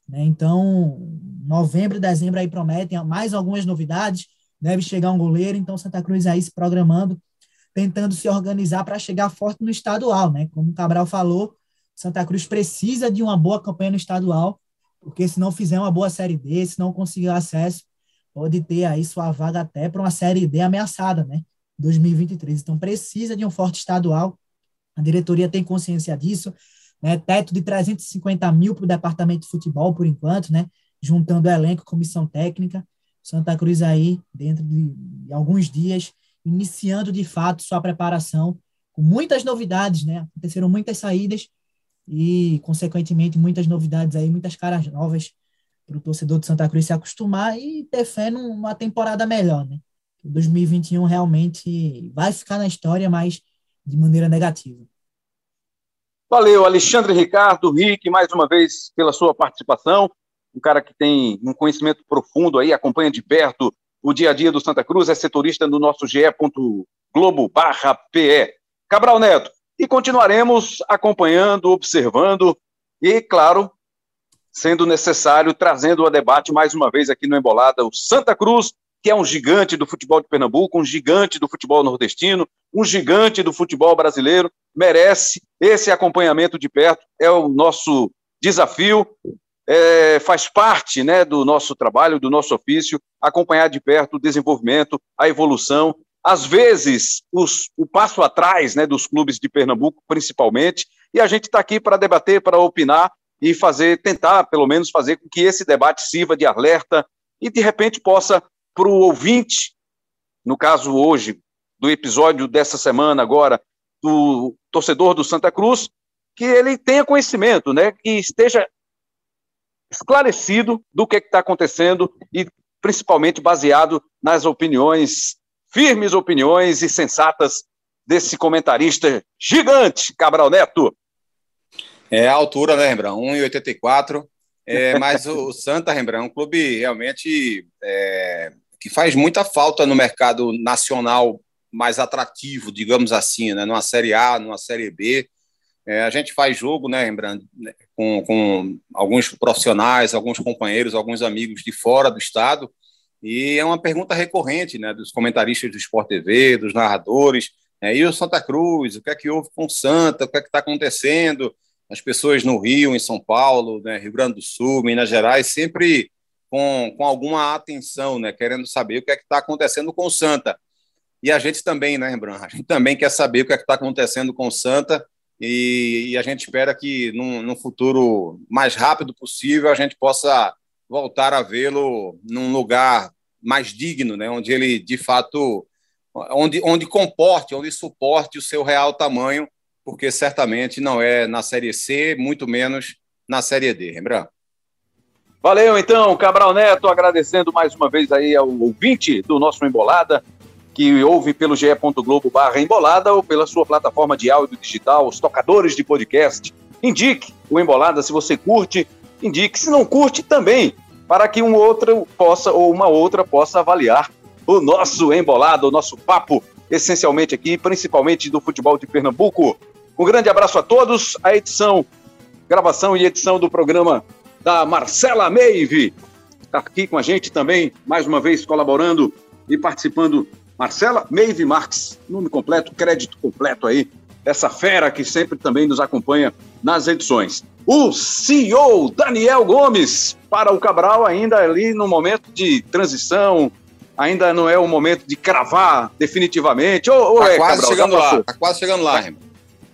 Né? Então, novembro e dezembro aí prometem mais algumas novidades, deve chegar um goleiro, então Santa Cruz aí se programando, tentando se organizar para chegar forte no estadual, né? Como o Cabral falou, Santa Cruz precisa de uma boa campanha no estadual, porque se não fizer uma boa Série D, se não conseguir acesso, pode ter aí sua vaga até para uma Série D ameaçada, né? 2023. Então precisa de um forte estadual. A diretoria tem consciência disso, né? Teto de 350 mil para o departamento de futebol, por enquanto, né? Juntando elenco, comissão técnica. Santa Cruz aí, dentro de, alguns dias, iniciando de fato sua preparação, com muitas novidades, né? Aconteceram muitas saídas e, consequentemente, muitas novidades aí, muitas caras novas para o torcedor de Santa Cruz se acostumar e ter fé numa temporada melhor, né? 2021 realmente vai ficar na história, mas de maneira negativa. Valeu, Alexandre Ricardo, Rick, mais uma vez pela sua participação. Um cara que tem um conhecimento profundo aí, acompanha de perto o dia a dia do Santa Cruz, é setorista no nosso ge.globo barra PE. Cabral Neto, e continuaremos acompanhando, observando e, claro, sendo necessário, trazendo a debate mais uma vez aqui no Embolada, o Santa Cruz, que é um gigante do futebol de Pernambuco, um gigante do futebol nordestino, um gigante do futebol brasileiro, merece esse acompanhamento de perto, é o nosso desafio é, faz parte né, do nosso trabalho, do nosso ofício, acompanhar de perto o desenvolvimento, a evolução, às vezes os, o passo atrás né, dos clubes de Pernambuco, principalmente, e a gente está aqui para debater, para opinar e fazer, tentar pelo menos fazer com que esse debate sirva de alerta e de repente possa, para o ouvinte, no caso hoje, do episódio dessa semana agora, do torcedor do Santa Cruz, que ele tenha conhecimento, né, que esteja esclarecido do que está acontecendo e principalmente baseado nas opiniões, firmes opiniões e sensatas desse comentarista gigante, Cabral Neto. É a altura, né, Rembrandt? 1,84. É, mas o Santa, Rembrandt, é um clube realmente é, que faz muita falta no mercado nacional mais atrativo, digamos assim, né? numa Série A, numa Série B. É, a gente faz jogo, né, Rembrandt, com, com alguns profissionais, alguns companheiros, alguns amigos de fora do estado, e é uma pergunta recorrente, né, dos comentaristas do Sport TV, dos narradores, é, e o Santa Cruz, o que é que houve com o Santa, o que é que está acontecendo? As pessoas no Rio, em São Paulo, né, Rio Grande do Sul, Minas Gerais, sempre com, com alguma atenção, né, querendo saber o que é que está acontecendo com o Santa. E a gente também, né, Rembrandt? A gente também quer saber o que é que está acontecendo com o Santa e, e a gente espera que num, num, futuro mais rápido possível a gente possa voltar a vê-lo num lugar mais digno, né, onde ele de fato onde, onde comporte, onde suporte o seu real tamanho, porque certamente não é na Série C, muito menos na Série D, Rembrandt. Valeu, então, Cabral Neto, agradecendo mais uma vez aí ao ouvinte do nosso Embolada, que ouve pelo ge.globo barra embolada ou pela sua plataforma de áudio digital, os tocadores de podcast. Indique o Embolada se você curte, indique se não curte também, para que um outro possa ou uma outra possa avaliar o nosso Embolada, o nosso papo, essencialmente aqui, principalmente do futebol de Pernambuco. Um grande abraço a todos. A edição, gravação e edição do programa da Marcela Meive está aqui com a gente também, mais uma vez colaborando e participando Marcela Meive Marques, nome completo, crédito completo aí, essa fera que sempre também nos acompanha nas edições. O CEO Daniel Gomes, para o Cabral, ainda ali no momento de transição, ainda não é o momento de cravar definitivamente. Ou, tá é, quase Cabral, chegando lá, tá quase chegando lá, tá,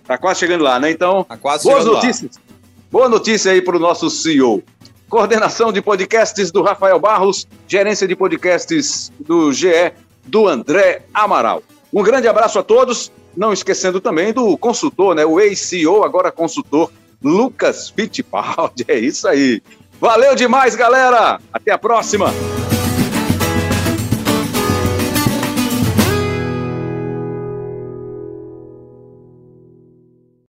tá quase chegando lá, né? Então, tá boas notícias. Lá. Boa notícia aí para o nosso CEO. Coordenação de podcasts do Rafael Barros, gerência de podcasts do GE do André Amaral. Um grande abraço a todos, não esquecendo também do consultor, né, o ex-CEO, agora consultor, Lucas Fittipaldi. <laughs> É isso aí. Valeu demais, galera. Até a próxima.